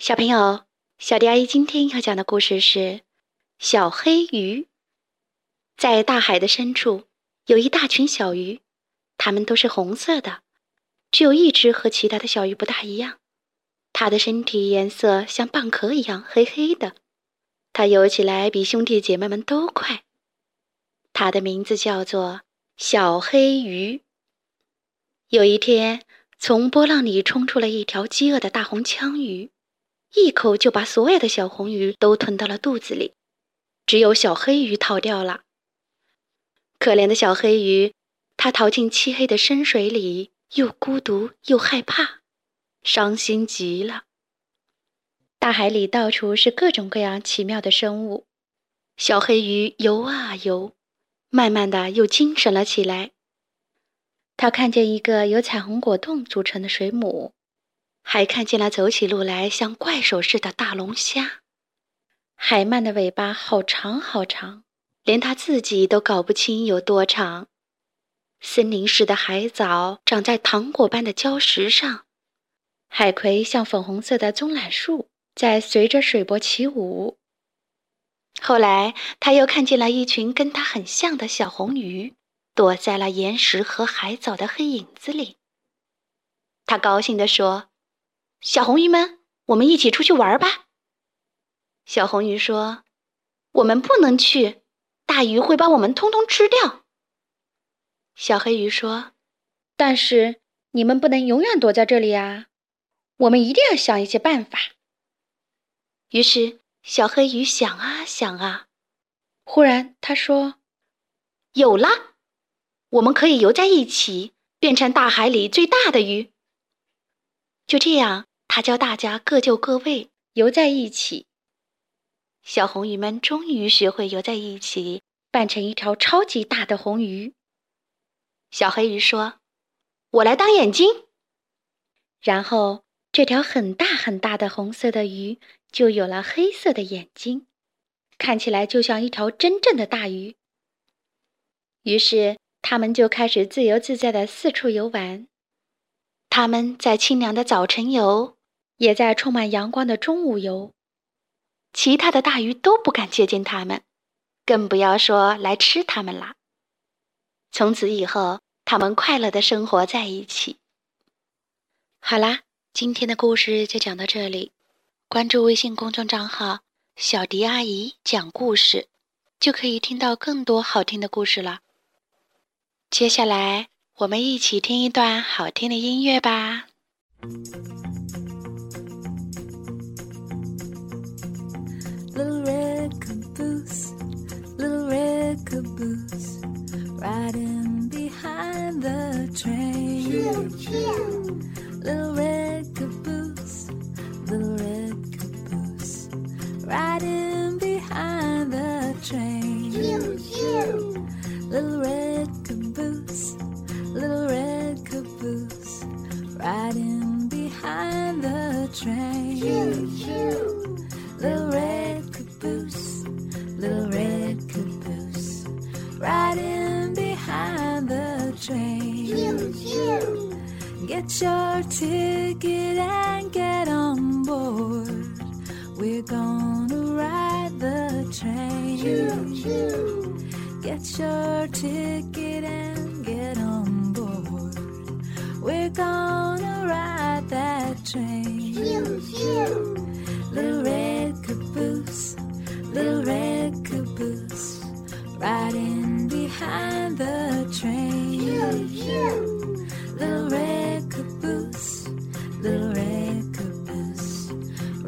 小朋友，小迪阿姨今天要讲的故事是《小黑鱼》。在大海的深处，有一大群小鱼，它们都是红色的，只有一只和其他的小鱼不大一样，它的身体颜色像蚌壳一样黑黑的，它游起来比兄弟姐妹们都快。它的名字叫做小黑鱼。有一天，从波浪里冲出了一条饥饿的大红枪鱼。一口就把所有的小红鱼都吞到了肚子里，只有小黑鱼逃掉了。可怜的小黑鱼，它逃进漆黑的深水里，又孤独又害怕，伤心极了。大海里到处是各种各样奇妙的生物，小黑鱼游啊游，慢慢的又精神了起来。他看见一个由彩虹果冻组成的水母。还看见了走起路来像怪兽似的大龙虾，海鳗的尾巴好长好长，连它自己都搞不清有多长。森林似的海藻长在糖果般的礁石上，海葵像粉红色的棕榈树，在随着水波起舞。后来，他又看见了一群跟他很像的小红鱼，躲在了岩石和海藻的黑影子里。他高兴地说。小红鱼们，我们一起出去玩吧。小红鱼说：“我们不能去，大鱼会把我们通通吃掉。”小黑鱼说：“但是你们不能永远躲在这里啊，我们一定要想一些办法。”于是小黑鱼想啊想啊，忽然他说：“有了，我们可以游在一起，变成大海里最大的鱼。”就这样。他教大家各就各位，游在一起。小红鱼们终于学会游在一起，扮成一条超级大的红鱼。小黑鱼说：“我来当眼睛。”然后，这条很大很大的红色的鱼就有了黑色的眼睛，看起来就像一条真正的大鱼。于是，他们就开始自由自在的四处游玩。他们在清凉的早晨游。也在充满阳光的中午游，其他的大鱼都不敢接近它们，更不要说来吃它们啦。从此以后，他们快乐的生活在一起。好啦，今天的故事就讲到这里。关注微信公众账号“小迪阿姨讲故事”，就可以听到更多好听的故事了。接下来，我们一起听一段好听的音乐吧。Little red caboose, little red caboose, riding behind the train. Choo, choo. Little red caboose, little red caboose, riding behind the train. Choo, choo. Little red caboose, little red caboose, riding behind the train. Get your ticket and get on board. We're gonna ride the train. Choo, get your ticket and get on board. We're gonna ride that train. Little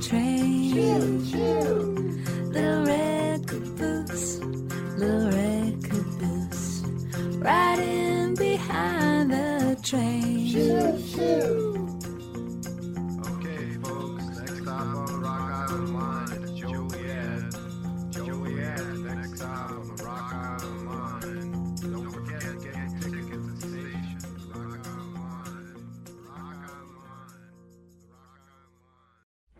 train. Choo, choo. Little red caboose, little red caboose, riding behind the train. Choo, choo.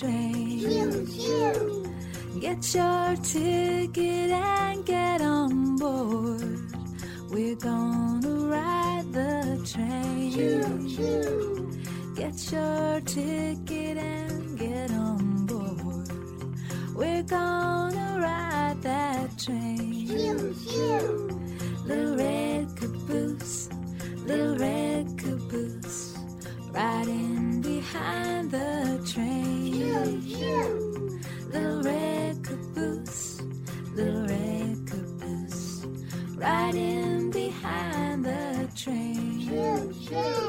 Train. Get your ticket and get on board. We're gonna ride the train. Get your ticket and get on board. We're gonna ride that train. Little red caboose, little red caboose, riding behind the train. Riding behind the train. Little